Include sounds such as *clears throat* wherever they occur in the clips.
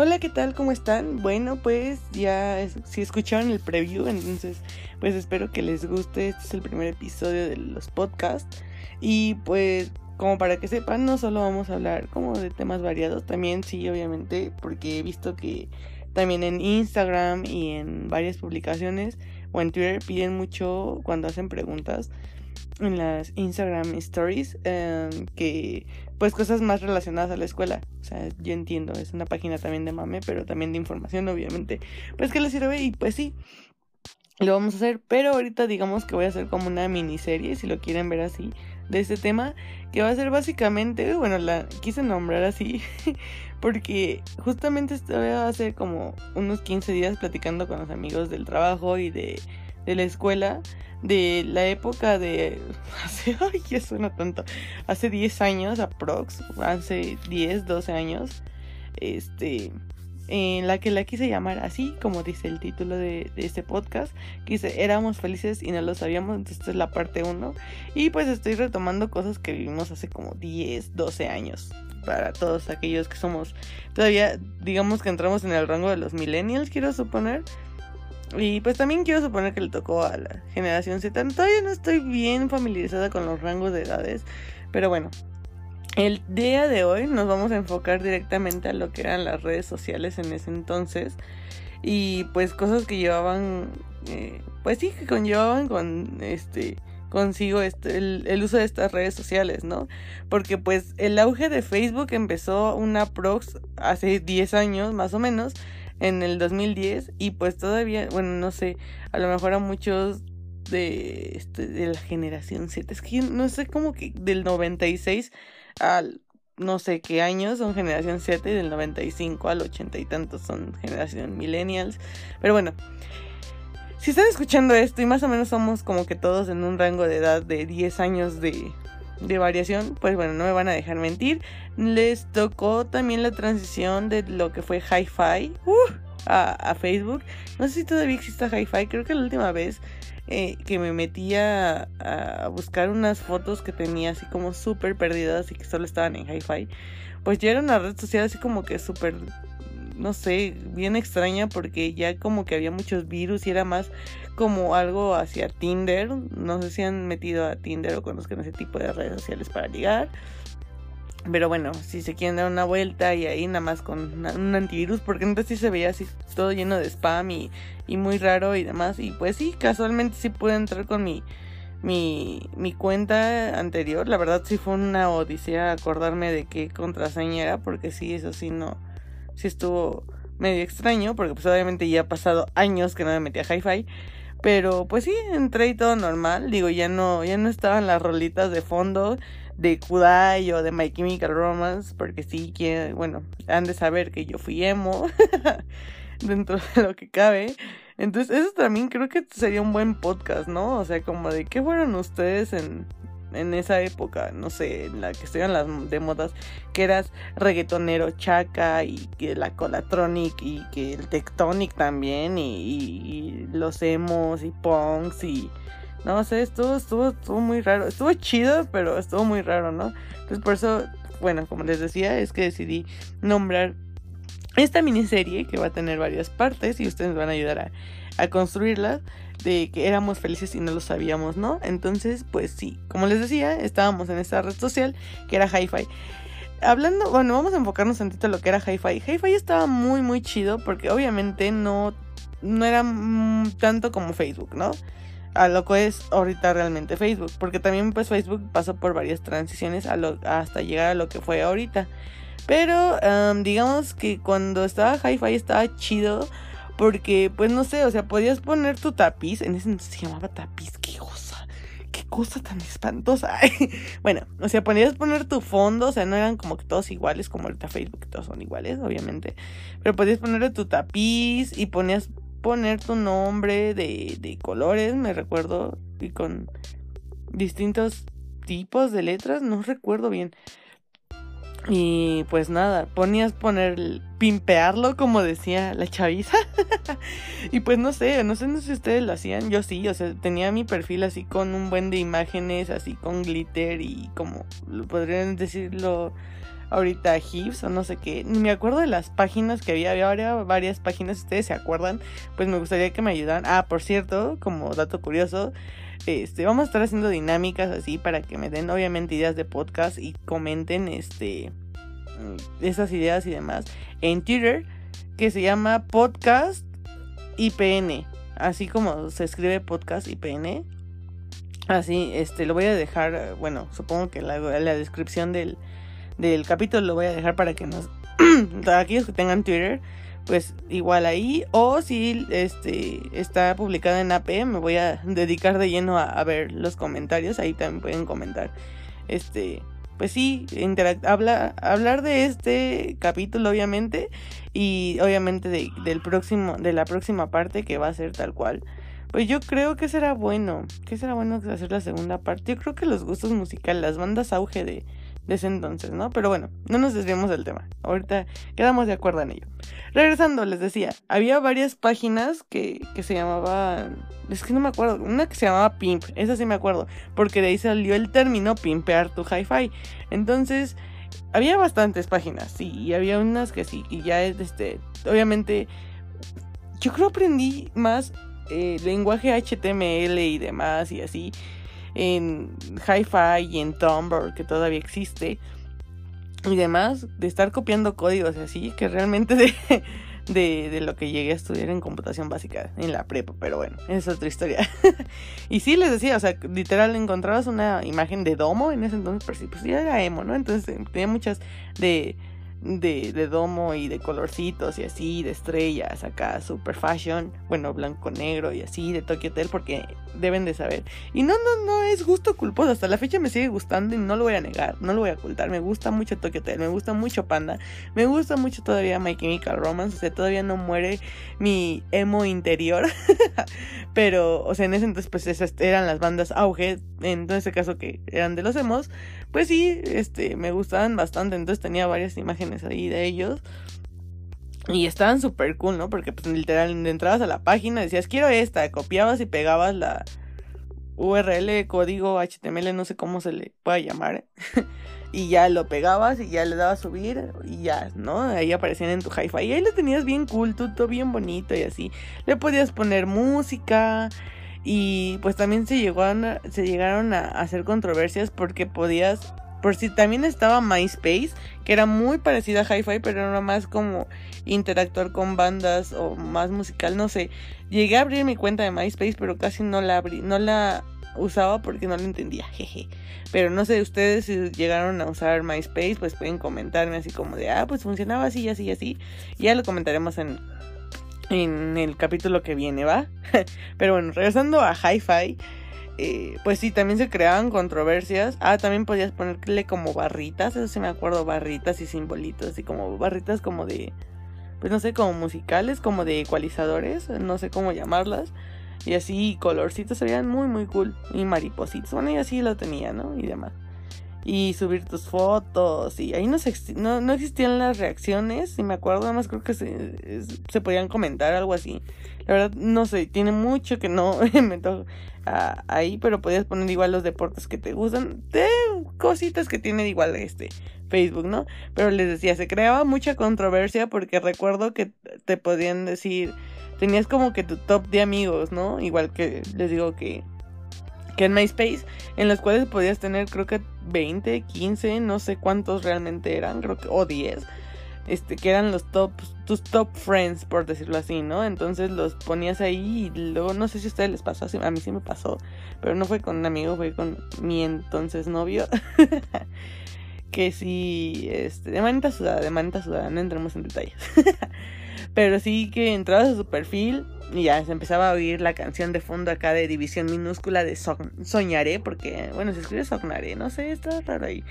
Hola, ¿qué tal? ¿Cómo están? Bueno, pues ya si escucharon el preview, entonces pues espero que les guste. Este es el primer episodio de los podcasts. Y pues como para que sepan, no solo vamos a hablar como de temas variados, también sí, obviamente, porque he visto que también en Instagram y en varias publicaciones o en Twitter piden mucho cuando hacen preguntas en las Instagram Stories em, que pues cosas más relacionadas a la escuela. O sea, yo entiendo, es una página también de mame, pero también de información, obviamente. Pues que les sirve y pues sí, lo vamos a hacer. Pero ahorita digamos que voy a hacer como una miniserie, si lo quieren ver así, de este tema, que va a ser básicamente, bueno, la quise nombrar así, *laughs* porque justamente a hacer como unos 15 días platicando con los amigos del trabajo y de, de la escuela de la época de *laughs* hace, ay, ya suena tanto, hace 10 años aprox, hace 10, 12 años, este, en la que la quise llamar así, como dice el título de, este podcast, que éramos felices y no lo sabíamos, entonces esta es la parte 1, y pues estoy retomando cosas que vivimos hace como 10, 12 años, para todos aquellos que somos, todavía digamos que entramos en el rango de los millennials, quiero suponer, y pues también quiero suponer que le tocó a la generación Z. Todavía no estoy bien familiarizada con los rangos de edades. Pero bueno, el día de hoy nos vamos a enfocar directamente a lo que eran las redes sociales en ese entonces. Y pues cosas que llevaban, eh, pues sí, que conllevaban con este consigo este, el, el, uso de estas redes sociales, ¿no? Porque pues el auge de Facebook empezó una prox hace 10 años más o menos en el 2010 y pues todavía, bueno, no sé, a lo mejor a muchos de, este, de la generación Z, es que no sé cómo que del 96 al no sé qué años son generación Z y del 95 al 80 y tantos son generación millennials, pero bueno. Si están escuchando esto y más o menos somos como que todos en un rango de edad de 10 años de, de variación, pues bueno, no me van a dejar mentir. Les tocó también la transición de lo que fue Hi-Fi uh, a, Facebook. No sé si todavía existe Hi-Fi, creo que la última vez eh, que me metía a, a, buscar unas fotos que tenía así como súper perdidas y que solo estaban en Hi-Fi, pues ya era una red social así como que súper no sé, bien extraña porque ya como que había muchos virus y era más como algo hacia Tinder. No sé si han metido a Tinder o conozcan ese tipo de redes sociales para ligar. Pero bueno, si se quieren dar una vuelta y ahí nada más con un antivirus, porque entonces sí se veía así todo lleno de spam y, y muy raro y demás. Y pues sí, casualmente sí pude entrar con mi, mi, mi cuenta anterior. La verdad sí fue una odisea acordarme de qué contraseña era, porque sí, eso sí no, sí estuvo medio extraño, porque pues obviamente ya ha pasado años que no me metí a hi-fi. Pero pues sí, entré y todo normal. Digo, ya no, ya no estaban las rolitas de fondo de Kudai o de My Chemical Romance, porque sí que, bueno, han de saber que yo fui emo *laughs* dentro de lo que cabe. Entonces, eso también creo que sería un buen podcast, ¿no? O sea, como de qué fueron ustedes en, en esa época, no sé, en la que estuvieron las de modas, que eras reggaetonero chaca y que la colatronic y que el tectonic también y, los emos y punks y no sé, estuvo, estuvo, estuvo muy raro, estuvo chido, pero estuvo muy raro, ¿no? Entonces por eso, bueno, como les decía, es que decidí nombrar esta miniserie que va a tener varias partes y ustedes van a ayudar a, a construirlas de que éramos felices y no lo sabíamos, ¿no? Entonces, pues sí, como les decía, estábamos en esta red social que era Hi-Fi. Hablando, bueno, vamos a enfocarnos tantito en lo que era Hi-Fi. Hi-Fi estaba muy, muy chido porque obviamente no, no era tanto como Facebook, ¿no? A lo que es ahorita realmente Facebook. Porque también pues Facebook pasó por varias transiciones hasta llegar a lo que fue ahorita. Pero digamos que cuando estaba Hi-Fi estaba chido porque, pues no sé, o sea, podías poner tu tapiz. En ese entonces se llamaba tapiz. Qué cosa. Qué cosa tan espantosa. *laughs* bueno, o sea, podías poner tu fondo. O sea, no eran como que todos iguales, como ahorita Facebook, todos son iguales, obviamente. Pero podías ponerle tu tapiz y ponías poner tu nombre de, de colores, me recuerdo. Y con distintos tipos de letras. No recuerdo bien. Y pues nada, ponías poner, pimpearlo como decía la chaviza. *laughs* y pues no sé, no sé si ustedes lo hacían, yo sí, o sea, tenía mi perfil así con un buen de imágenes, así con glitter y como podrían decirlo ahorita Hives o no sé qué. Ni me acuerdo de las páginas que había. Había varias páginas, si ustedes se acuerdan. Pues me gustaría que me ayudaran. Ah, por cierto, como dato curioso. Este, vamos a estar haciendo dinámicas así para que me den obviamente ideas de podcast y comenten este esas ideas y demás en Twitter que se llama podcast IPN, así como se escribe podcast IPN. Así, este, lo voy a dejar, bueno, supongo que la, la descripción del, del capítulo lo voy a dejar para que nos, *clears throat* aquellos que tengan Twitter, pues igual ahí o si este está publicado en AP me voy a dedicar de lleno a, ver los comentarios ahí también pueden comentar. Este pues sí habla, hablar de este capítulo obviamente y obviamente de, del próximo de la próxima parte que va a ser tal cual. Pues yo creo que será bueno que será bueno hacer la segunda parte. Yo creo que los gustos musicales las bandas auge de de ese entonces, ¿no? Pero bueno, no nos desviemos del tema. Ahorita quedamos de acuerdo en ello. Regresando, les decía, había varias páginas que, que se llamaban... Es que no me acuerdo. Una que se llamaba Pimp, esa sí me acuerdo. Porque de ahí salió el término pimpear tu hi-fi. Entonces, había bastantes páginas, sí. Y había unas que sí. Y ya, este, obviamente, yo creo aprendí más eh, lenguaje HTML y demás y así en Hi-Fi y en Tumblr, que todavía existe, y demás, de estar copiando códigos así, que realmente de, *laughs* de, de, lo que llegué a estudiar en computación básica en la prepa, pero bueno, es otra historia. *laughs* y sí les decía, o sea, literal encontrabas una imagen de domo en ese entonces, pero sí, pues ya era emo, ¿no? Entonces tenía muchas de de, de, domo y de colorcitos y así, de estrellas, acá super fashion, bueno, blanco negro y así, de Tokyo Hotel, porque deben de saber. Y no, no, no es gusto culposo, hasta la fecha me sigue gustando y no lo voy a negar, no lo voy a ocultar, me gusta mucho Tokyo Hotel, me gusta mucho Panda, me gusta mucho todavía My Chemical Romance, o sea, todavía no muere mi emo interior, *laughs* pero, o sea, en ese entonces pues esas eran las bandas auge, en ese caso que eran de los emos, pues sí, este, me gustaban bastante, entonces tenía varias imágenes ahí de ellos. Y estaban súper cool, ¿no? Porque pues literal entrabas a la página, decías quiero esta, copiabas y pegabas la URL, código HTML, no sé cómo se le pueda llamar. *laughs* y ya lo pegabas y ya le dabas subir y ya, ¿no? Ahí aparecían en tu hi-fi. Y ahí lo tenías bien cool, todo bien bonito y así. Le podías poner música. Y pues también se, llegó se llegaron a hacer controversias porque podías por si también estaba MySpace, que era muy parecida a Hi-Fi, pero era más como interactuar con bandas o más musical, no sé. Llegué a abrir mi cuenta de MySpace, pero casi no la abrí, no la usaba porque no la entendía, *laughs* jeje. Pero no sé, ustedes si llegaron a usar MySpace, pues pueden comentarme así como de, ah, pues funcionaba así, así, así. Ya lo comentaremos en, en el capítulo que viene, ¿va? *laughs* pero bueno, regresando a Hi-Fi. Eh, pues sí, también se creaban controversias. Ah, también podías ponerle como barritas, eso sí me acuerdo, barritas y simbolitos, y como barritas como de, pues no sé, como musicales, como de ecualizadores, no sé cómo llamarlas. Y así colorcitos se veían muy, muy cool. Y maripositos, bueno, y así lo tenía, ¿no? Y demás. Y subir tus fotos. Y ahí no, no, no existían las reacciones, si me acuerdo, además creo que se, se podían comentar algo así. La verdad, no sé, tiene mucho que no *laughs* me toca ahí, pero podías poner igual los deportes que te gustan, de cositas que tiene igual este Facebook, ¿no? Pero les decía, se creaba mucha controversia porque recuerdo que te podían decir, tenías como que tu top de amigos, ¿no? Igual que les digo que que en MySpace, en los cuales podías tener creo que 20, 15, no sé cuántos realmente eran, creo que o 10 este, que eran los top, tus top friends, por decirlo así, ¿no? Entonces los ponías ahí y luego no sé si a ustedes les pasó, a mí sí me pasó, pero no fue con un amigo, fue con mi entonces novio. *laughs* que sí, este, de manita sudada, de manita sudada, no entremos en detalles. *laughs* pero sí que entrabas a su perfil y ya se empezaba a oír la canción de fondo acá de división minúscula de Soñaré, porque, bueno, se escribe Soñaré, no sé, está raro ahí.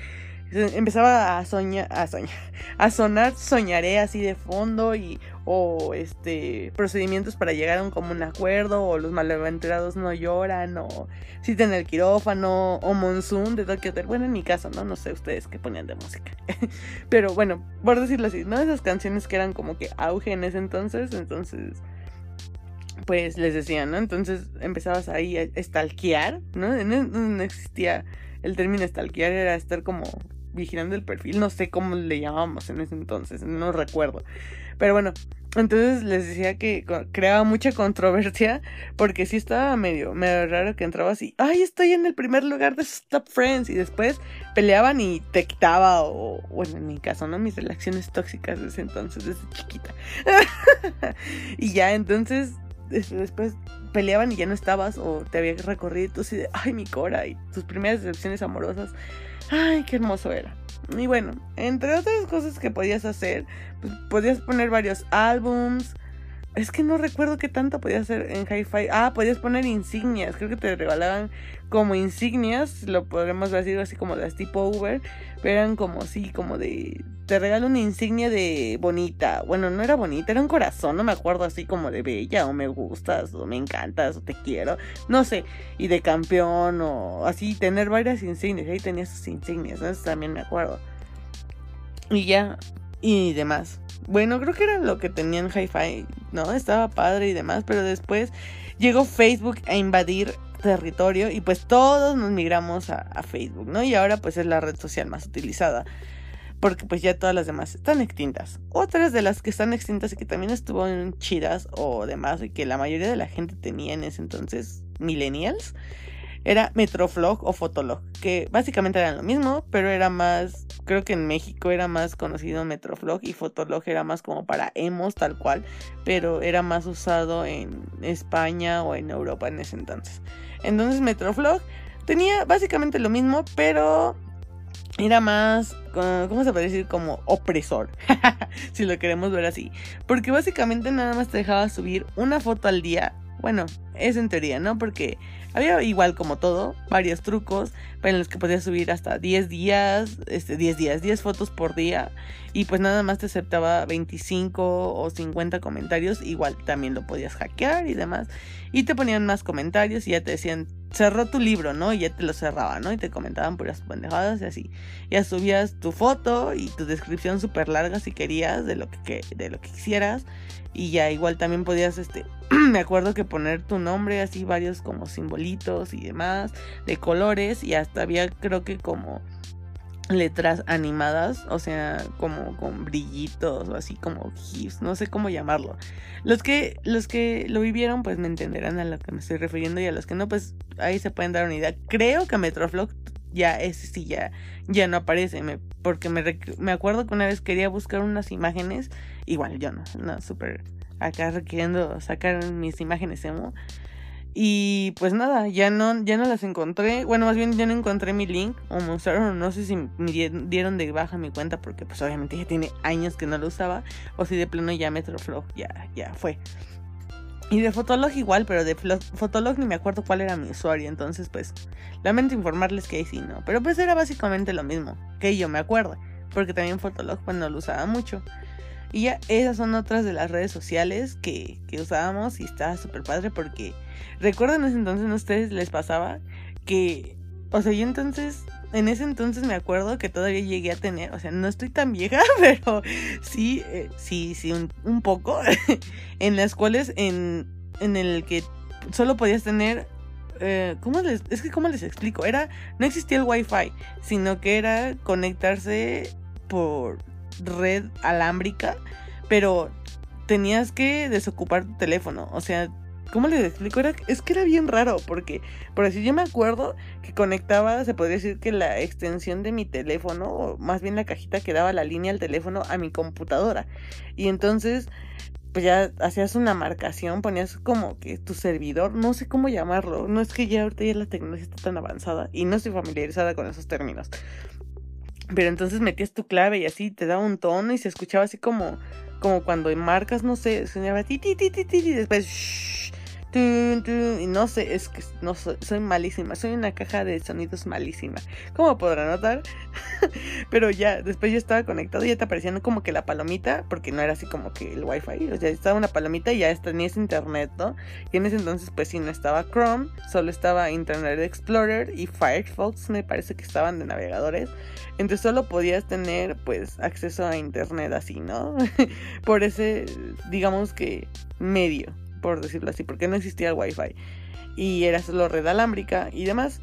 Empezaba a soñar, a soñar, *laughs* a sonar soñaré así de fondo y o este procedimientos para llegar a un común acuerdo o los malaventurados no lloran o si el quirófano o monsoon de Tokyo Hotel. Bueno, en mi caso, no, no sé ustedes qué ponían de música. *laughs* Pero bueno, por decirlo así, ¿no? Esas canciones que eran como que auge en ese entonces, entonces pues les decía, ¿no? Entonces empezabas ahí a stalkear, ¿no? No, no existía el término stalkear, era estar como vigilando el perfil, no sé cómo le llamábamos en ese entonces, no recuerdo. Pero bueno, entonces les decía que creaba mucha controversia porque sí estaba medio, medio raro que entraba así, ay, estoy en el primer lugar de Stop Friends y después peleaban y te o, bueno, en mi caso, ¿no? Mis relaciones tóxicas desde entonces, desde chiquita. *laughs* y ya, entonces, después peleaban y ya no estabas o te había recorrido y tú así de, ay, mi cora y tus primeras decepciones amorosas, ay, qué hermoso era. Y bueno, entre otras cosas que podías hacer, pues, podías poner varios álbums. Es que no recuerdo qué tanto podías hacer en Hi-Fi. Ah, podías poner insignias. Creo que te regalaban como insignias. Lo podremos decir así como las tipo Uber. Pero eran como así, como de. Te regalo una insignia de bonita. Bueno, no era bonita, era un corazón. No me acuerdo así como de bella o me gustas o me encantas o te quiero. No sé. Y de campeón o así. Tener varias insignias. Ahí tenías sus insignias. Eso también me acuerdo. Y ya. Y demás. Bueno, creo que era lo que tenían Hi-Fi, ¿no? Estaba padre y demás, pero después llegó Facebook a invadir territorio y pues todos nos migramos a, Facebook, ¿no? Y ahora pues es la red social más utilizada porque pues ya todas las demás están extintas. Otras de las que están extintas y que también estuvieron chidas o demás y que la mayoría de la gente tenía en ese entonces, millennials, era Metroflog o Fotolog, que básicamente eran lo mismo, pero era más, creo que en México era más conocido Metroflog y Fotolog era más como para emos tal cual, pero era más usado en España o en Europa en ese entonces. Entonces Metroflog tenía básicamente lo mismo, pero era más, ¿cómo se puede decir? Como opresor, *laughs* si lo queremos ver así. Porque básicamente nada más te dejaba subir una foto al día. Bueno, es en teoría, ¿no? Porque había igual como todo, varios trucos en los que podías subir hasta 10 días, este, 10 días, 10 fotos por día y pues nada más te aceptaba 25 o 50 comentarios, igual también lo podías hackear y demás y te ponían más comentarios y ya te decían cerró tu libro, ¿no? Y ya te lo cerraba, ¿no? Y te comentaban puras pendejadas y así. Ya subías tu foto y tu descripción súper larga si querías de lo que, de lo que quisieras. Y ya igual también podías, este, *clears throat* me acuerdo que poner tu nombre así, varios como simbolitos y demás, de colores. Y hasta había, creo que como letras animadas, o sea, como con brillitos o así como gifs, no sé cómo llamarlo. Los que los que lo vivieron pues me entenderán a lo que me estoy refiriendo y a los que no pues ahí se pueden dar una idea. Creo que Metroflog ya es sí ya ya no aparece, me, porque me, me acuerdo que una vez quería buscar unas imágenes, igual yo no, no súper acá requiriendo sacar mis imágenes emo y pues nada, ya no, ya no las encontré. Bueno, más bien ya no encontré mi link. O me no sé si me dieron de baja mi cuenta. Porque pues obviamente ya tiene años que no lo usaba. O si de pleno ya Metroflog ya, ya fue. Y de Fotolog igual, pero de Fotolog ni me acuerdo cuál era mi usuario. Entonces pues lamento informarles que ahí sí no. Pero pues era básicamente lo mismo. Que yo me acuerdo. Porque también Fotolog pues no lo usaba mucho. Y ya esas son otras de las redes sociales que, que usábamos y estaba súper padre porque recuerden ese entonces a ustedes les pasaba que, o sea, yo entonces, en ese entonces me acuerdo que todavía llegué a tener, o sea, no estoy tan vieja, *laughs* pero sí, eh, sí, sí, un, un poco, *laughs* en las cuales en, en el que solo podías tener eh, ¿cómo les, es que cómo les explico, era, no existía el wifi, sino que era conectarse por red alámbrica, pero tenías que desocupar tu teléfono. O sea, ¿cómo les explico? Era, es que era bien raro, porque, por así yo me acuerdo que conectaba, se podría decir que la extensión de mi teléfono, o más bien la cajita que daba la línea al teléfono a mi computadora. Y entonces, pues ya hacías una marcación, ponías como que tu servidor, no sé cómo llamarlo, no es que ya ahorita ya la tecnología está tan avanzada y no estoy familiarizada con esos términos. Pero entonces metías tu clave y así te daba un tono y se escuchaba así como, como cuando marcas, no sé, sonaba ti, ti, ti, ti, ti, y después shh, no sé, es que no soy, malísima, soy una caja de sonidos malísima. Como podrán notar? *laughs* Pero ya, después yo estaba conectado y ya te aparecían como que la palomita, porque no era así como que el wifi, o sea, estaba una palomita y ya tenías internet, ¿no? Y en ese entonces pues sí, no estaba Chrome, solo estaba Internet Explorer y Firefox, me parece que estaban de navegadores. Entonces solo podías tener pues acceso a internet así, ¿no? *laughs* Por ese, digamos que medio por decirlo así, porque no existía el wifi y era solo red alámbrica y demás.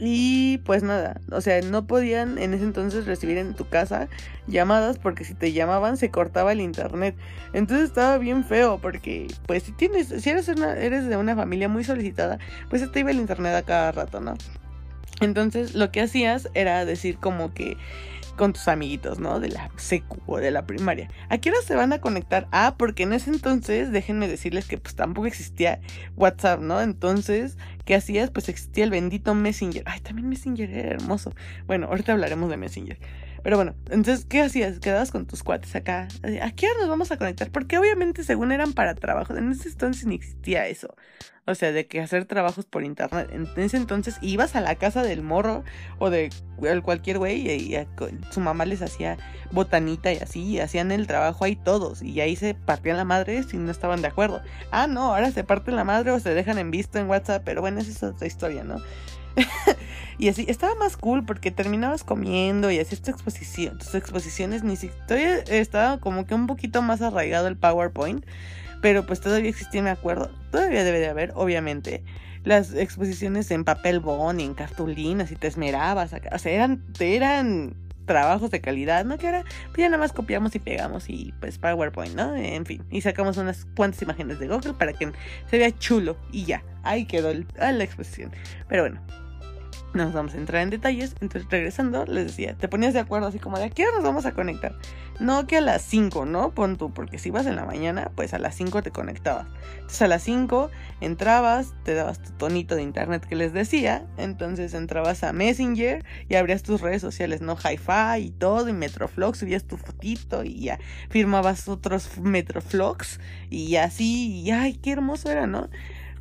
Y pues nada, o sea, no podían en ese entonces recibir en tu casa llamadas porque si te llamaban se cortaba el internet. Entonces estaba bien feo porque pues si tienes, si eres, una, eres de una familia muy solicitada, pues se te iba el internet a cada rato, ¿no? Entonces lo que hacías era decir como que con tus amiguitos, ¿no? De la secu o de la primaria. ¿A qué hora se van a conectar? Ah, porque en ese entonces, déjenme decirles que pues tampoco existía WhatsApp, ¿no? Entonces, ¿qué hacías? Pues existía el bendito Messenger. Ay, también Messenger era hermoso. Bueno, ahorita hablaremos de Messenger. Pero bueno, entonces, ¿qué hacías? Quedabas con tus cuates acá. ¿A qué hora nos vamos a conectar? Porque obviamente, según eran para trabajos, en ese entonces ni existía eso. O sea, de que hacer trabajos por internet. En ese entonces ibas a la casa del morro o de cualquier güey y, su mamá les hacía botanita y así, y hacían el trabajo ahí todos. Y ahí se partían la madre si no estaban de acuerdo. Ah, no, ahora se parten la madre o se dejan en visto en WhatsApp, pero bueno, esa es otra historia, ¿no? *laughs* y así, estaba más cool porque terminabas comiendo y hacías tu exposición. Tus exposiciones ni siquiera estaba como que un poquito más arraigado el PowerPoint pero pues todavía existía, me acuerdo, todavía debe de haber, obviamente, las exposiciones en papel bond en cartulinas y te esmerabas, o sea, eran, eran trabajos de calidad, ¿no? Que ahora pues ya nada más copiamos y pegamos y pues PowerPoint, ¿no? En fin, y sacamos unas cuantas imágenes de Google para que se vea chulo y ya, ahí quedó la exposición. Pero bueno, nos vamos a entrar en detalles. Entonces, regresando, les decía, te ponías de acuerdo así como de a qué hora nos vamos a conectar. No que a las 5, ¿no? Pon tú, porque si ibas en la mañana, pues a las 5 te conectabas. Entonces, a las 5 entrabas, te dabas tu tonito de internet que les decía. Entonces, entrabas a Messenger y abrías tus redes sociales, ¿no? Hi-Fi y todo, y Metroflox, subías tu fotito y ya firmabas otros Metroflox y así, y ay, qué hermoso era, ¿no?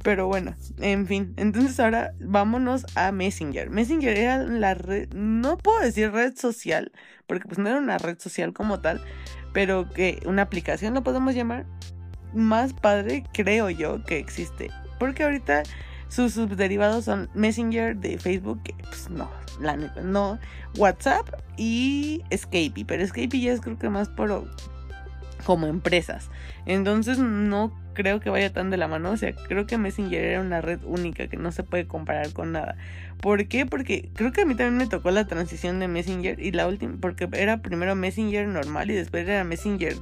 Pero bueno, en fin. Entonces ahora vámonos a Messenger. Messenger era la red, no puedo decir red social, porque pues no era una red social como tal, pero que una aplicación lo podemos llamar más padre, creo yo, que existe. Porque ahorita sus subderivados son Messenger de Facebook, que pues no, la no, WhatsApp y Skype. Pero Skype ya es creo que más por como empresas. Entonces no creo que vaya tan de la mano. O sea, creo que Messenger era una red única que no se puede comparar con nada. ¿Por qué? Porque creo que a mí también me tocó la transición de Messenger y la última, porque era primero Messenger normal y después era Messenger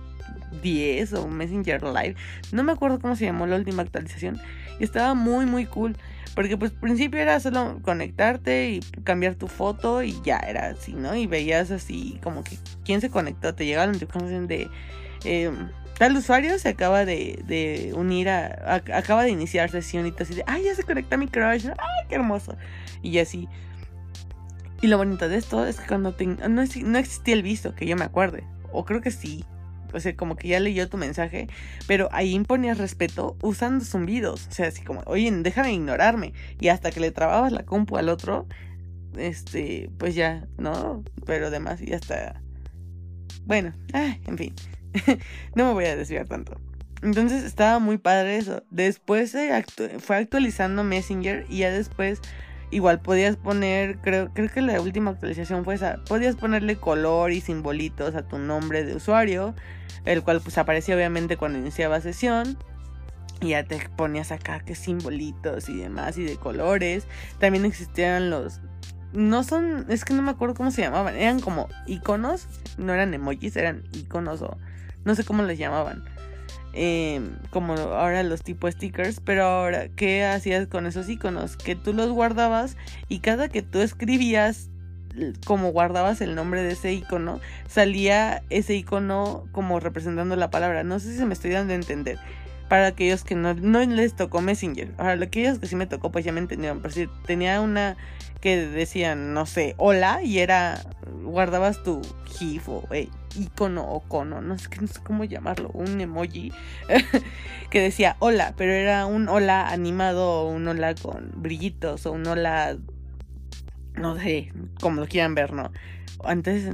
10 o Messenger Live. No me acuerdo cómo se llamó la última actualización. Y estaba muy, muy cool. Porque pues al principio era solo conectarte y cambiar tu foto y ya era así, ¿no? Y veías así como que quién se conectó. Te llegaba la notificación de... Eh, tal usuario se acaba de, unir a, acaba de iniciar sesión y así de, ay, ya se conecta mi crush, ay, qué hermoso. Y así. Y lo bonito de esto es que cuando no, existía el visto, que yo me acuerde, o creo que sí, o sea, como que ya leyó tu mensaje, pero ahí imponías respeto usando zumbidos, o sea, así como, oye, déjame ignorarme, y hasta que le trababas la compu al otro, este, pues ya, ¿no? Pero además, y hasta, bueno, ay, en fin. *laughs* no me voy a desviar tanto. Entonces estaba muy padre eso. Después fue actualizando Messenger y ya después igual podías poner, creo, creo que la última actualización fue esa, podías ponerle color y simbolitos a tu nombre de usuario, el cual pues aparecía obviamente cuando iniciaba sesión. Y ya te ponías acá que simbolitos y demás y de colores. También existían los no son, es que no me acuerdo cómo se llamaban, eran como iconos, no eran emojis, eran iconos o no sé cómo les llamaban. Em, como ahora los tipo stickers, pero ahora, ¿qué hacías con esos iconos? Que tú los guardabas y cada que tú escribías, como guardabas el nombre de ese icono, salía ese icono como representando la palabra. No sé si me estoy dando a entender para aquellos que no, no les tocó Messenger. Para aquellos que sí me tocó, pues ya me entendieron. Pero si tenía una que decían, no sé, hola, y era, guardabas tu GIF o eh, icono o cono, no sé, no sé cómo llamarlo, un emoji *laughs* que decía hola, pero era un hola animado o un hola con brillitos o un hola, no sé, como lo quieran ver, ¿no? antes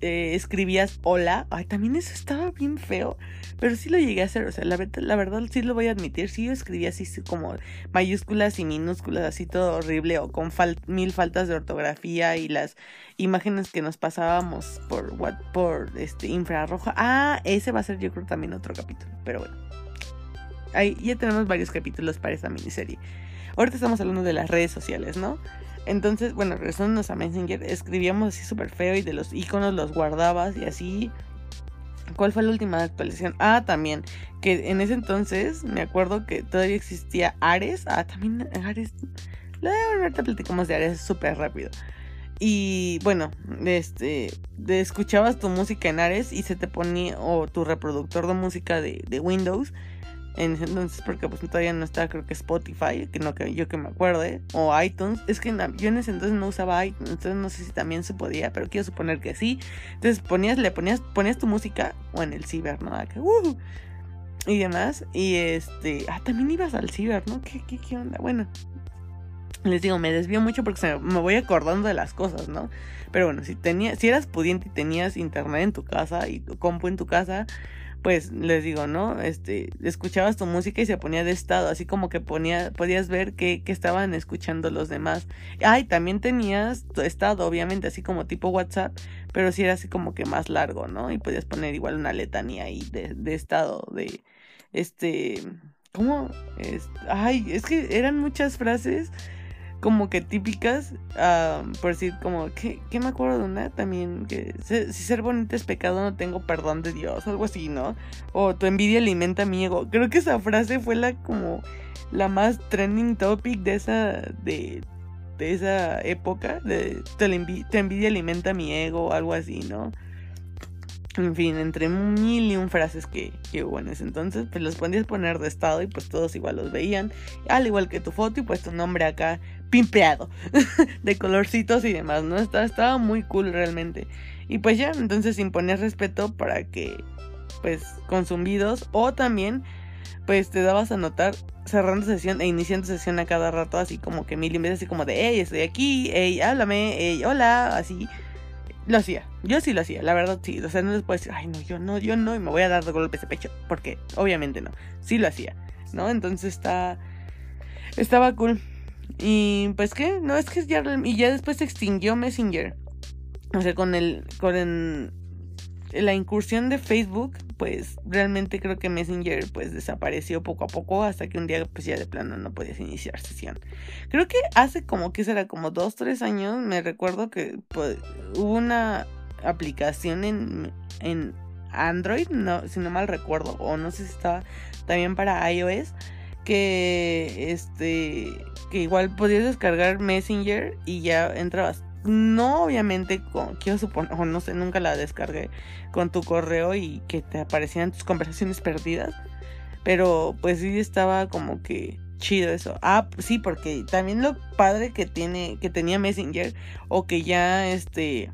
eh, escribías hola. Ay, también eso estaba bien feo. Pero sí lo llegué a hacer. O sea, la, la verdad sí lo voy a admitir. Sí yo escribía así como mayúsculas y minúsculas, así todo horrible. O con mil faltas de ortografía. Y las imágenes que nos pasábamos por, what, por este infrarroja. Ah, ese va a ser yo creo también otro capítulo. Pero bueno. Ahí ya tenemos varios capítulos para esta miniserie. Ahorita estamos hablando de las redes sociales, ¿no? Entonces, bueno, regresándonos a Messenger, escribíamos así súper feo y de los iconos los guardabas y así. ¿Cuál fue la última actualización? Ah, también, que en ese entonces me acuerdo que todavía existía Ares. Ah, también Ares. Ahorita platicamos de Ares súper rápido. Y bueno, este, escuchabas tu música en Ares y se te ponía, o tu reproductor de música de, de Windows, en ese entonces, porque pues todavía no estaba, creo que Spotify, que no que yo que me acuerde, o iTunes. Es que yo en ese entonces no usaba iTunes, entonces no sé si también se podía, pero quiero suponer que sí. Entonces ponías, le ponías, ponías tu música, o en el ciber, ¿no? Uh, y demás. Y este, ah, también ibas al ciber, ¿no? ¿Qué, qué, qué onda? Bueno, les digo, me desvío mucho porque me, voy acordando de las cosas, ¿no? Pero bueno, si tenías, si eras pudiente y tenías internet en tu casa y tu compu en tu casa, pues les digo, ¿no? Este, escuchabas tu música y se ponía de estado, así como que ponía, podías ver que, estaban escuchando los demás. Ay, también tenías tu estado, obviamente, así como tipo WhatsApp, pero sí era así como que más largo, ¿no? Y podías poner igual una letanía ahí de, de estado, de, este, ¿cómo? Ay, es que eran muchas frases como que típicas, por decir, como, ¿qué, me acuerdo de una? También, que si ser bonita es pecado, no tengo perdón de Dios, algo así, ¿no? O tu envidia alimenta mi ego. Creo que esa frase fue la como la más trending topic de esa, de, de esa época, de tu envidia alimenta mi ego, algo así, ¿no? En fin, entre mil y un frases que, que hubo en ese entonces, pues los podías poner de estado y pues todos igual los veían. Al igual que tu foto y pues tu nombre acá pimpeado *laughs* de colorcitos y demás, ¿no? Estaba, estaba muy cool realmente. Y pues ya, entonces imponías respeto para que pues consumidos o también pues te dabas a notar cerrando sesión e iniciando sesión a cada rato así como que mil veces así como de hey estoy aquí, hey háblame, hey hola, así lo hacía. Yo sí lo hacía, la verdad sí. O sea, no les puedo decir, ay, no, yo no, yo no, y me voy a dar golpes de pecho. Porque obviamente no. Sí lo hacía, ¿no? Entonces está. Estaba cool. Y pues qué, no, es que ya. Y ya después se extinguió Messenger. O sea, con el. Con el, la incursión de Facebook, pues realmente creo que Messenger pues desapareció poco a poco hasta que un día pues ya de plano no podías iniciar sesión. Creo que hace como que será como dos, tres años me recuerdo que pues, hubo una aplicación en, en Android, no, si no mal recuerdo, o no sé si estaba también para iOS, que este que igual podías descargar Messenger y ya entrabas no obviamente con, quiero suponer, o no sé, nunca la descargué con tu correo y que te aparecían tus conversaciones perdidas, pero pues sí estaba como que chido eso. Ah, sí, porque también lo padre que tiene, que tenía Messenger, o que ya este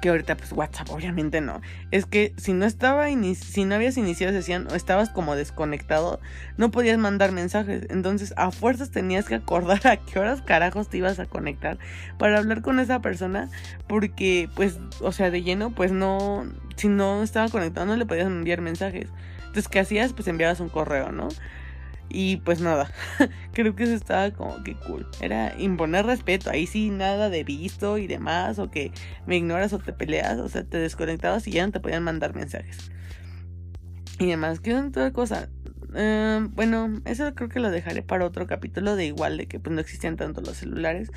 que ahorita pues WhatsApp obviamente no. Es que si no estaba si no habías iniciado sesión o estabas como desconectado, no podías mandar mensajes. Entonces, a fuerzas tenías que acordar *laughs* a qué horas carajos te ibas a conectar para hablar con esa persona porque pues, o sea, de lleno pues no si no estaba conectado no le podías enviar mensajes. Entonces, ¿qué hacías? Pues enviabas un correo, ¿no? Y pues nada, *laughs* creo que eso estaba como que cool. Era imponer respeto. Ahí sí, nada de visto y demás. O que me ignoras o te peleas. O sea, te desconectabas y ya no te podían mandar mensajes. Y demás. ¿Qué otra cosa? Em, bueno, eso creo que lo dejaré para otro capítulo. De igual de que pues no existían tanto los celulares.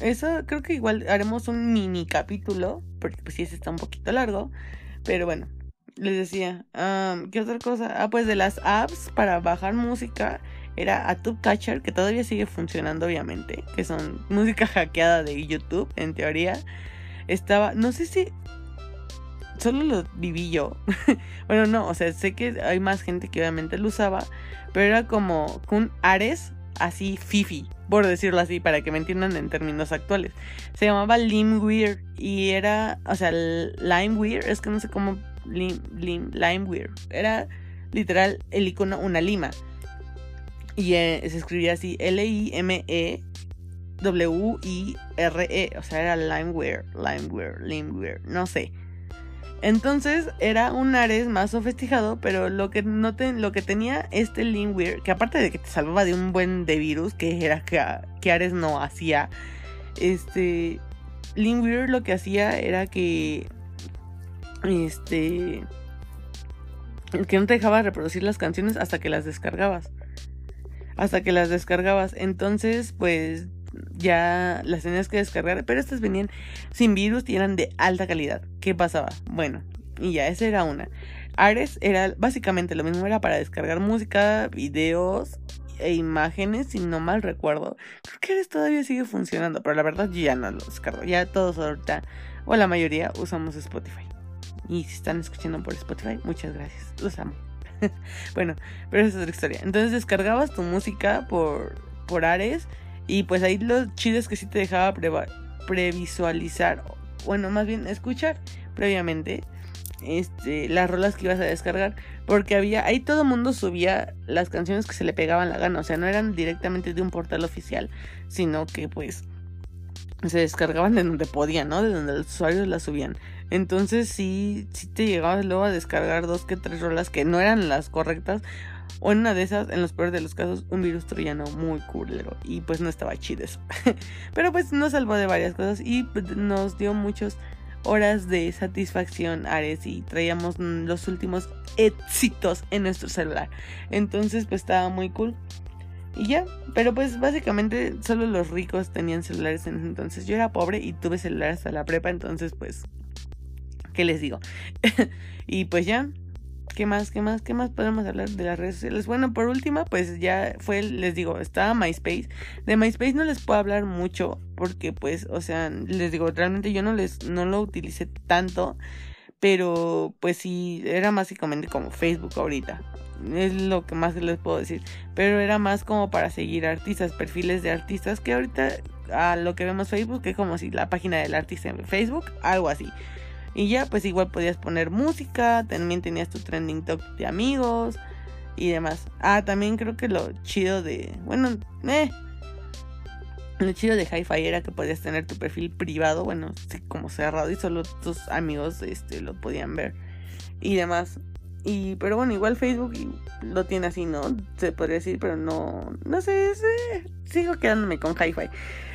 Eso creo que igual haremos un mini capítulo. Porque pues sí, ese está un poquito largo. Pero bueno, les decía, ¿qué otra cosa? Ah, pues de las apps para bajar música era a Catcher, que todavía sigue funcionando, obviamente, que son música hackeada de YouTube, en teoría. Estaba, no sé si solo lo viví yo. *laughs* bueno, no, o sea, sé que hay más gente que obviamente lo usaba, pero era como un Ares así fifi, por decirlo así, para que me entiendan en términos actuales. Se llamaba Limeware y era, o sea, Limeware, es que no sé cómo Lim, lim, Limeware. Era literal el icono una lima. Y eh, se escribía así L-I-M-E-W-I-R-E. O sea, era Limeware, Limeware, Limeware, no sé. Entonces era un Ares más sofisticado, pero lo que, no lo que tenía este Limeware, que aparte de que te salvaba de un buen de virus, que era que, que Ares no hacía, este, Limeware lo que hacía era que este que no te dejaba reproducir las canciones hasta que las descargabas. Hasta que las descargabas. Entonces, pues ya las tenías que descargar, pero estas venían sin virus y eran de alta calidad. ¿Qué pasaba? Bueno, y ya, esa era una. Ares era básicamente lo mismo, era para descargar música, videos e imágenes, si no mal recuerdo. Creo que Ares todavía sigue funcionando, pero la verdad yo ya no lo descargo. Ya todos ahorita, o la mayoría, usamos Spotify. Y si están escuchando por Spotify, muchas gracias. Los amo. *laughs* bueno, pero esa es otra historia. Entonces descargabas tu música por, por Ares. Y pues ahí lo chido es que sí te dejaba previsualizar. Bueno, más bien escuchar previamente este, las rolas que ibas a descargar. Porque había, ahí todo el mundo subía las canciones que se le pegaban la gana. O sea, no eran directamente de un portal oficial, sino que pues se descargaban de donde podían, ¿no? De donde los usuarios las subían. Entonces sí, sí te llegabas luego a descargar dos que tres rolas que no eran las correctas. O en una de esas, en los peores de los casos, un virus troyano muy culero. Y pues no estaba chido eso. *laughs* Pero pues nos salvó de varias cosas y pues, nos dio muchos horas de satisfacción Ares y traíamos los últimos éxitos en nuestro celular. Entonces pues estaba muy cool. Y ya, pero pues básicamente solo los ricos tenían celulares en entonces. Yo era pobre y tuve celular hasta la prepa, entonces pues, ¿qué les digo? *laughs* y pues ya, ¿qué más? ¿Qué más? ¿Qué más podemos hablar de las redes sociales? Bueno, por última, pues ya fue, les digo, estaba MySpace. De MySpace no les puedo hablar mucho porque pues, o sea, les digo, realmente yo no les, no lo utilicé tanto. Pero pues sí, era básicamente como Facebook ahorita. Es lo que más les puedo decir. Pero era más como para seguir artistas, perfiles de artistas que ahorita a lo que vemos Facebook, es como si la página del artista en Facebook, algo así. Y ya, pues igual podías poner música, también tenías tu trending talk de amigos y demás. Ah, también creo que lo chido de, bueno, eh, lo chido de Hi-Fi era que podías tener tu perfil privado, bueno, como cerrado y solo tus amigos este, lo podían ver y demás. Y, pero bueno, igual Facebook lo tiene así, ¿no? Se podría decir, pero no, no sé, sigo quedándome con Hi-Fi.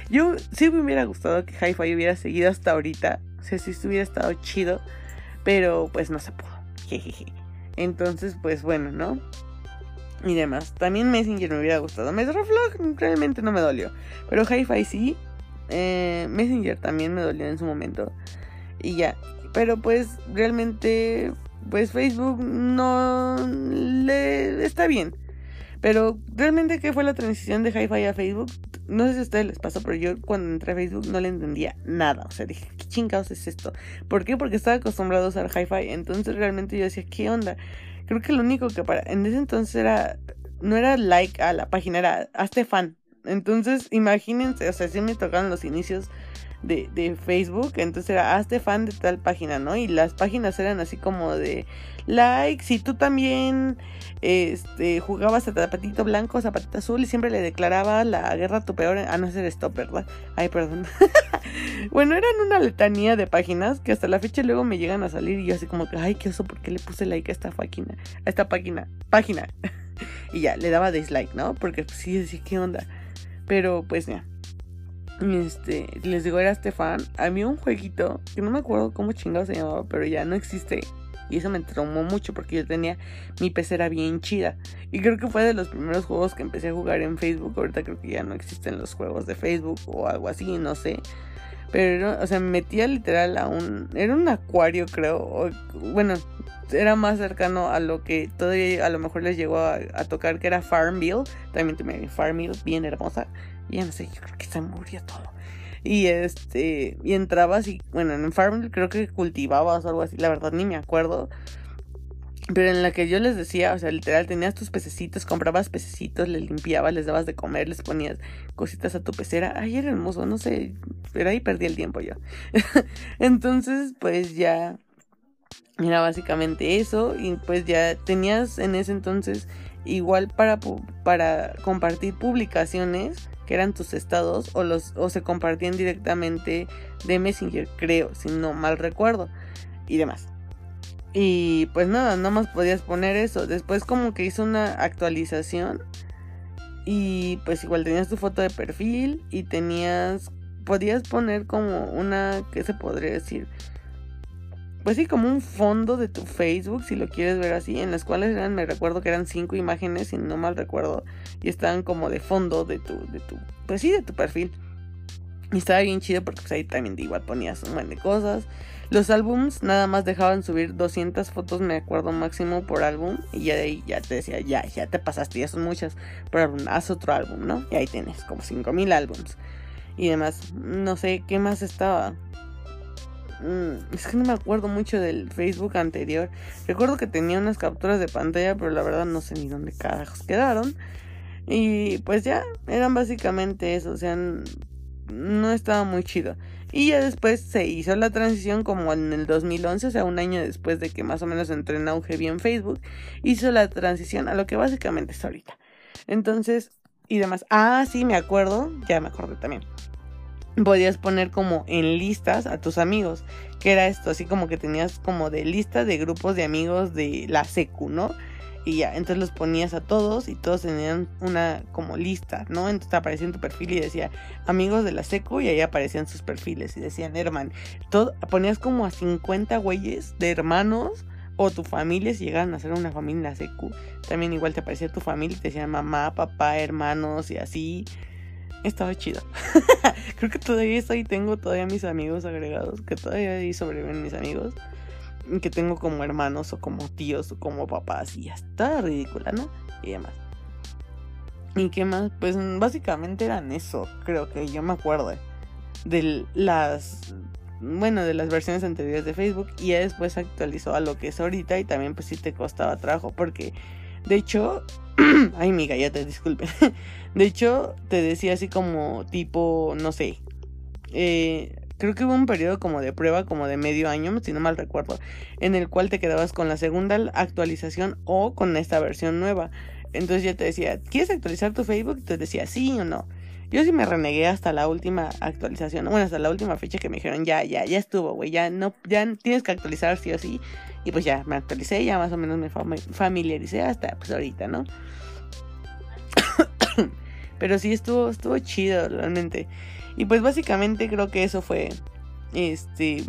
Yo sí me hubiera gustado que Hi-Fi hubiera seguido hasta ahorita si estuviera estado chido, pero pues no se pudo. Jejeje. Entonces, pues bueno, ¿no? Y demás. También Messenger me hubiera gustado. Metroflog realmente no me dolió. Pero Hi-Fi sí. Eh, Messenger también me dolió en su momento. Y ya. Pero pues realmente, pues Facebook no le está bien. Pero realmente, ¿qué fue la transición de Hi-Fi a Facebook? No sé si a ustedes les pasó, pero yo cuando entré a Facebook no le entendía nada. O sea, dije, ¿qué chingados es esto? ¿Por qué? Porque estaba acostumbrado a usar Hi-Fi. Entonces realmente yo decía, ¿qué onda? Creo que lo único que para. En ese entonces era. No era like a la página, era hazte fan. Entonces, imagínense, o sea, sí me tocaron los inicios de, de, Facebook. Entonces era, hazte fan de tal página, ¿no? Y las páginas eran así como de like. Si tú también este, jugabas a zapatito blanco, zapatito azul y siempre le declaraba la guerra a tu peor. A no ser stop, ¿verdad? Ay, perdón. *laughs* bueno, eran una letanía de páginas que hasta la fecha luego me llegan a salir y yo así como que, ay, qué oso, ¿por qué le puse like a esta página? A esta página, página. *laughs* y ya, le daba dislike, ¿no? Porque pues, sí, decía, ¿qué onda? Pero pues ya. Este, les digo, era Stefan. Había un jueguito que no me acuerdo cómo chingado se llamaba, pero ya no existe. Y eso me traumó mucho porque yo tenía mi pecera bien chida. Y creo que fue de los primeros juegos que empecé a jugar en Facebook. Ahorita creo que ya no existen los juegos de Facebook o algo así, no sé. Pero, o sea, me metía literal a un... Era un acuario, creo. bueno, era más cercano a lo que todavía a lo mejor les llegó a, tocar, que era Farmville. También tuve Farmville, bien hermosa. Y ya no sé, yo creo que se murió todo. Y este, y entrabas y, bueno, en Farmville creo que cultivabas o algo así, la verdad ni me acuerdo. Pero en la que yo les decía, o sea, literal, tenías tus pececitos, comprabas pececitos, les limpiabas, les dabas de comer, les ponías cositas a tu pecera. Ay, era hermoso, no sé, pero ahí perdí el tiempo yo. *laughs* Entonces, pues ya era básicamente eso. Y pues ya tenías en ese entonces igual para, para compartir publicaciones que eran tus estados o los o se compartían directamente de Messenger, creo, si no mal recuerdo y demás. Y pues nada, nada más podías poner eso. Después como que hizo una actualización y pues igual tenías tu foto de perfil y tenías podías poner como una ¿qué se podría decir? Pues sí, como un fondo de tu Facebook, si lo quieres ver así, en las cuales eran, me recuerdo que eran cinco imágenes, si no mal recuerdo, y estaban como de fondo de tu, de tu, pues sí, de tu perfil. Y estaba bien chido porque pues ahí también igual ponías un montón de cosas. Los álbums nada más dejaban subir 200 fotos, me acuerdo máximo por álbum. Y ya de ahí ya te decía, ya, ya te pasaste, ya son muchas álbum, haz otro álbum, ¿no? Y ahí tienes como 5000 álbums. Y demás, no sé qué más estaba. Mm, es que no me acuerdo mucho del Facebook anterior. Recuerdo que tenía unas capturas de pantalla, pero la verdad no sé ni dónde carajos quedaron. Y pues ya, eran básicamente eso, o sea, no estaba muy chido. Y ya después se hizo la transición como en el 2011, o sea, un año después de que más o menos entré en auge bien Facebook, hizo la transición a lo que básicamente es ahorita. Entonces, y demás. Ah, sí, me acuerdo, ya me acordé también. Podías poner como en listas a tus amigos, que era esto, así como que tenías como de lista de grupos de amigos de la secu, ¿no? y ya, entonces los ponías a todos y todos tenían una como lista, ¿no? Entonces aparecía en tu perfil y decía amigos de la secu y ahí aparecían sus perfiles y decían herman, todo, ponías como a 50 güeyes de hermanos o tu familia si llegaban a ser una familia en la secu, también igual te aparecía tu familia y te decían mamá, papá, hermanos y así. Estaba chido. *laughs* Creo que todavía estoy, tengo todavía mis amigos agregados, que todavía ahí sobreviven mis amigos que tengo como hermanos o como tíos o como papás y ya está ridícula, ¿no? Y demás. ¿Y qué más? Pues básicamente eran eso, creo que yo me acuerdo de las bueno, de las versiones anteriores de Facebook y ya después actualizó a lo que es ahorita y también pues sí te costaba trabajo porque de hecho, *clears throat* ay mi te disculpe, *laughs* de hecho te decía así como tipo, no sé, eh, creo que hubo un periodo como de prueba, como de medio año, si no mal recuerdo, en el cual te quedabas con la segunda actualización o con esta versión nueva. Entonces ya te decía, ¿quieres actualizar tu Facebook? Te decía sí o no. Yo sí me renegué hasta la última actualización, bueno, hasta la última fecha que me dijeron, ya, ya, ya estuvo, güey, ya no, ya tienes que actualizar sí o sí. Y pues ya me actualicé, ya más o menos me familiaricé hasta pues ahorita, ¿no? *coughs* Pero sí estuvo, estuvo chido realmente. Y pues básicamente creo que eso fue, este,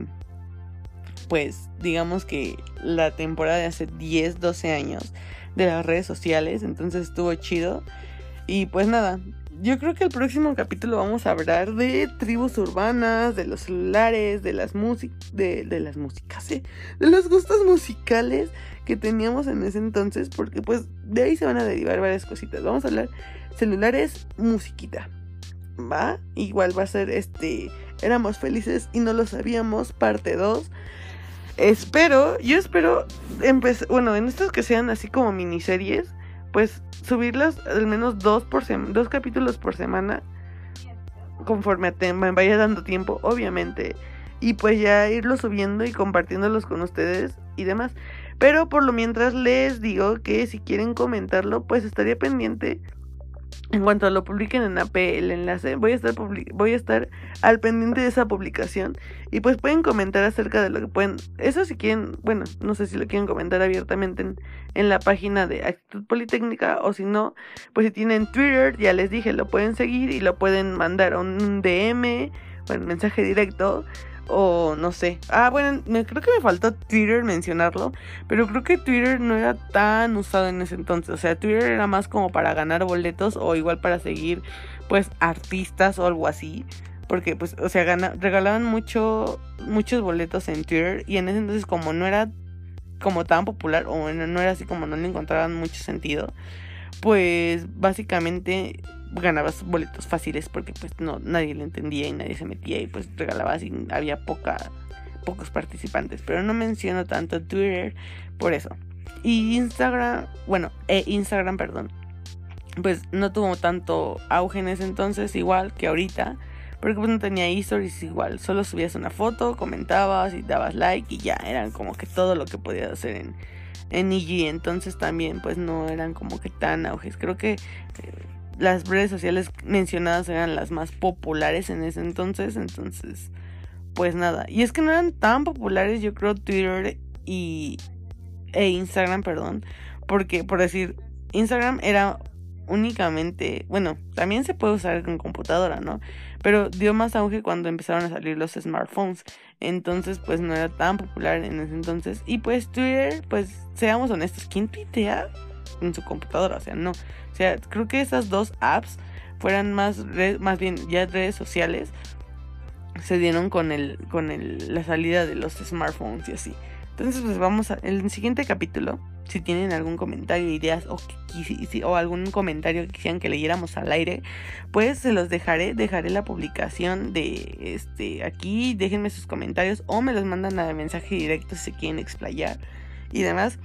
pues digamos que la temporada de hace 10, 12 años de las redes sociales. Entonces estuvo chido. Y pues nada, yo creo que el próximo capítulo vamos a hablar de tribus urbanas, de los celulares, de las músicas, de, de, las músicas, ¿eh? de los gustos musicales que teníamos en ese entonces, porque pues de ahí se van a derivar varias cositas. Vamos a hablar celulares, musiquita. ¿va? Igual va a ser este, éramos felices y no lo sabíamos, parte 2. Espero, yo espero, bueno, en estos que sean así como miniseries, pues subirlas al menos dos, por dos capítulos por semana, conforme me vaya dando tiempo, obviamente. Y pues ya irlo subiendo y compartiéndolos con ustedes y demás. Pero por lo mientras les digo que si quieren comentarlo, pues estaría pendiente en cuanto lo publiquen en AP el enlace, voy a estar voy a estar al pendiente de esa publicación y pues pueden comentar acerca de lo que pueden, eso si quieren, bueno, no sé si lo quieren comentar abiertamente en, la página de Actitud Politécnica o si no, pues si tienen Twitter, ya les dije, lo pueden seguir y lo pueden mandar a un DM, bueno, mensaje directo o no sé. Ah, bueno, me, creo que me faltó Twitter mencionarlo, pero creo que Twitter no era tan usado en ese entonces. O sea, Twitter era más como para ganar boletos o igual para seguir pues artistas o algo así. Porque pues, o sea, regalaban mucho, muchos boletos en Twitter y en ese entonces como no era como tan popular o no era así como no le encontraban mucho sentido, pues básicamente ganabas boletos fáciles porque pues no nadie le entendía y nadie se metía y pues regalabas y había poca pocos participantes. Pero no menciono tanto Twitter por eso. Y Instagram bueno e Instagram perdón pues no tuvo tanto auge en ese entonces igual que ahorita porque pues no tenía stories igual. Solo subías una foto comentabas y dabas like y ya eran como que todo lo que podías hacer en en IG entonces también pues no eran como que tan auges. Creo que eh, las redes sociales mencionadas eran las más populares en ese entonces, entonces, pues nada. Y es que no eran tan populares, yo creo, Twitter y e Instagram, perdón, porque por decir, Instagram era únicamente, bueno, también se puede usar con computadora, ¿no? Pero dio más auge cuando empezaron a salir los smartphones. Entonces, pues no era tan popular en ese entonces. Y pues Twitter, pues seamos honestos, ¿quién tuitea en su computadora? O sea, no sea, creo que esas dos apps fueran más, más bien ya redes sociales se dieron con el con el, la salida de los smartphones y así. Entonces, pues vamos a el siguiente capítulo. Si tienen algún comentario, ideas o, o algún comentario que quisieran que leyéramos al aire, pues se los dejaré. Dejaré la publicación de este aquí. Déjenme sus comentarios o me los mandan a mensaje directo si quieren explayar y demás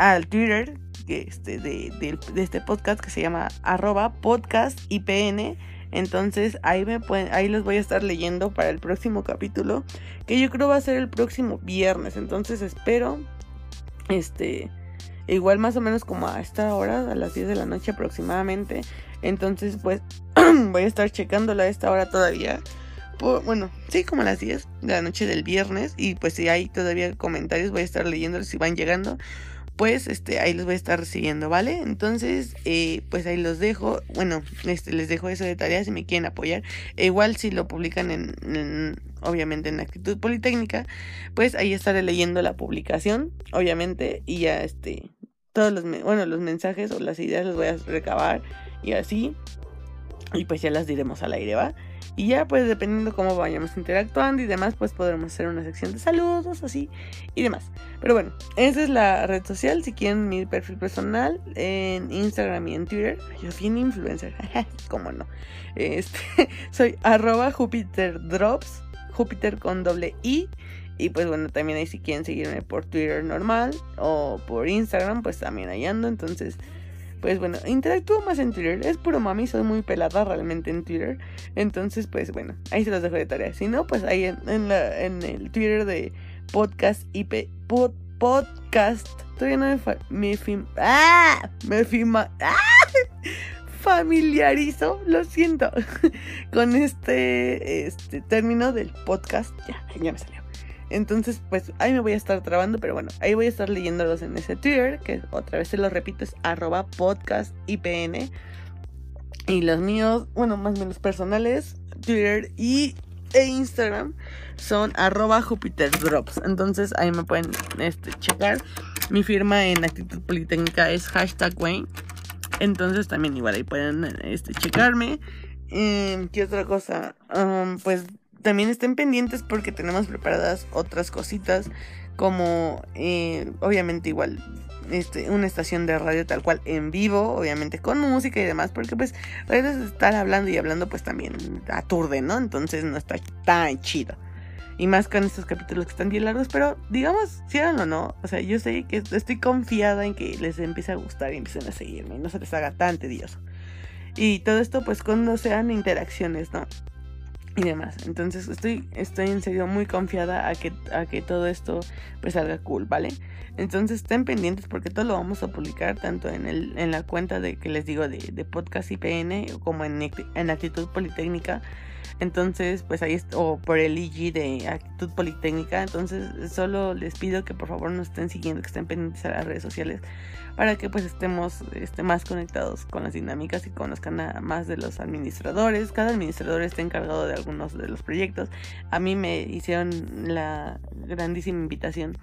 al Twitter este, de, de, este podcast que se llama arroba podcast IPN entonces ahí me pueden, ahí los voy a estar leyendo para el próximo capítulo, que yo creo va a ser el próximo viernes. Entonces espero, este, igual más o menos como a esta hora, a las 10 de la noche aproximadamente. Entonces pues *clears throat* voy a estar checándola a esta hora todavía. bueno, sí, como a las 10 de la noche del viernes. Y pues si hay todavía comentarios, voy a estar leyéndolos si van llegando pues este, ahí los voy a estar recibiendo, ¿vale? Entonces, eh, pues ahí los dejo. Bueno, este, les dejo eso de tarea si me quieren apoyar. E igual si lo publican en, obviamente en Actitud Politécnica, pues ahí estaré leyendo la publicación, obviamente, y ya este, todos los, bueno, los mensajes o las ideas los voy a recabar y así. Y pues ya las diremos al aire, ¿va? Y ya pues dependiendo cómo vayamos interactuando y demás, pues podremos hacer una sección de saludos así y demás. Pero bueno, esa es la red social. Si quieren mi perfil personal en Instagram y en Twitter, yo soy influencer, *laughs* cómo no. Este, *laughs* soy arroba Jupiter Júpiter con doble I. Y pues bueno, también ahí si quieren seguirme por Twitter normal o por Instagram, pues también ahí ando. Entonces pues bueno, interactúo más en Twitter. Es puro mami, soy muy pelada realmente en Twitter. Entonces, pues bueno, ahí se los dejo de tarea. Si no, pues ahí en, la, en el Twitter de podcast IP. podcast. Todavía no me, me ¡Ah! Me fima, ¡Ah! *laughs* familiarizo, lo siento, *laughs* con este, este término del podcast. Ya, ya me salió. Entonces, pues ahí me voy a estar trabando, pero bueno, ahí voy a estar leyéndolos en ese Twitter, que otra vez se lo repito, es arroba podcast. Y los míos, bueno, más o menos personales, Twitter y e Instagram son arroba Jupiter Drops. Entonces ahí me pueden este, checar. Mi firma en actitud politécnica es hashtag Wayne. Entonces también igual ahí pueden este, checarme. Eh, ¿Qué otra cosa? Um, pues también estén pendientes porque tenemos preparadas otras cositas como eh, obviamente igual este, una estación de radio tal cual en vivo, obviamente con música y demás, porque pues a veces estar hablando y hablando pues también aturde, ¿no? Entonces no está tan chido. Y más con estos capítulos que están bien largos, pero digamos, si o no, o sea, yo sé que estoy confiada en que les empiece a gustar y empiecen a seguirme y no se les haga tan tedioso. Y todo esto pues cuando sean interacciones, ¿no? Y demás. Entonces estoy, estoy en serio muy confiada a que, a que todo esto pues salga cool, ¿vale? Entonces estén pendientes porque todo lo vamos a publicar tanto en, el, en la cuenta de que les digo de, de podcast IPN como en, en Actitud Politécnica. Entonces, pues ahí o por el IG de Actitud Politécnica. Entonces, solo les pido que por favor nos estén siguiendo, que estén pendientes a las redes sociales para que pues estemos este, más conectados con las dinámicas y conozcan más de los administradores. Cada administrador está encargado de algunos de los proyectos. A mí me hicieron la grandísima invitación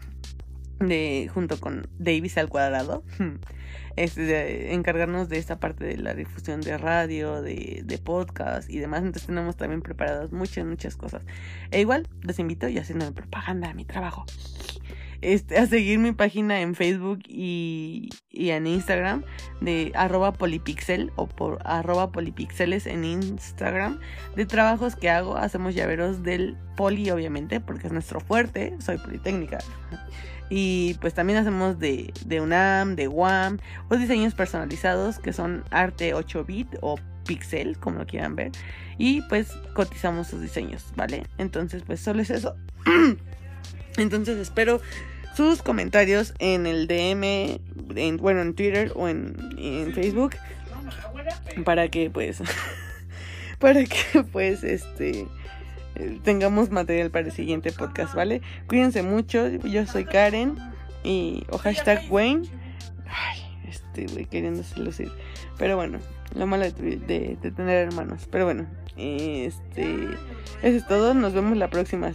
de junto con Davis al cuadrado *laughs* este, de encargarnos de esta parte de la difusión de radio de, de podcast y demás entonces tenemos también preparadas muchas muchas cosas e igual los invito y haciendo propaganda a mi trabajo este, a seguir mi página en Facebook y, en Instagram de arroba polipixel o por arroba polipixeles en Instagram de trabajos que hago. Hacemos llaveros del poli, obviamente, porque es nuestro fuerte. Soy politécnica. Y pues también hacemos de, de UNAM, de UAM, o diseños personalizados que son arte 8 bit o pixel, como lo quieran ver. Y pues cotizamos sus diseños, ¿vale? Entonces pues solo es eso. *clears throat* Entonces espero sus comentarios en el DM, en, bueno, en Twitter o en, en Facebook. Para que pues, *laughs* para que pues, este, tengamos material para el siguiente podcast, ¿vale? Cuídense mucho, yo soy Karen y o hashtag Wayne. Ay, este güey queriéndose lucir. Pero bueno, lo malo de, de, tener hermanos. Pero bueno, este, eso es todo. Nos vemos la próxima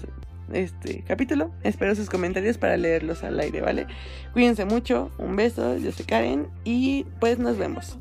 este capítulo. Espero sus comentarios para leerlos al aire, ¿vale? Cuídense mucho, un beso, yo soy Karen y pues nos vemos.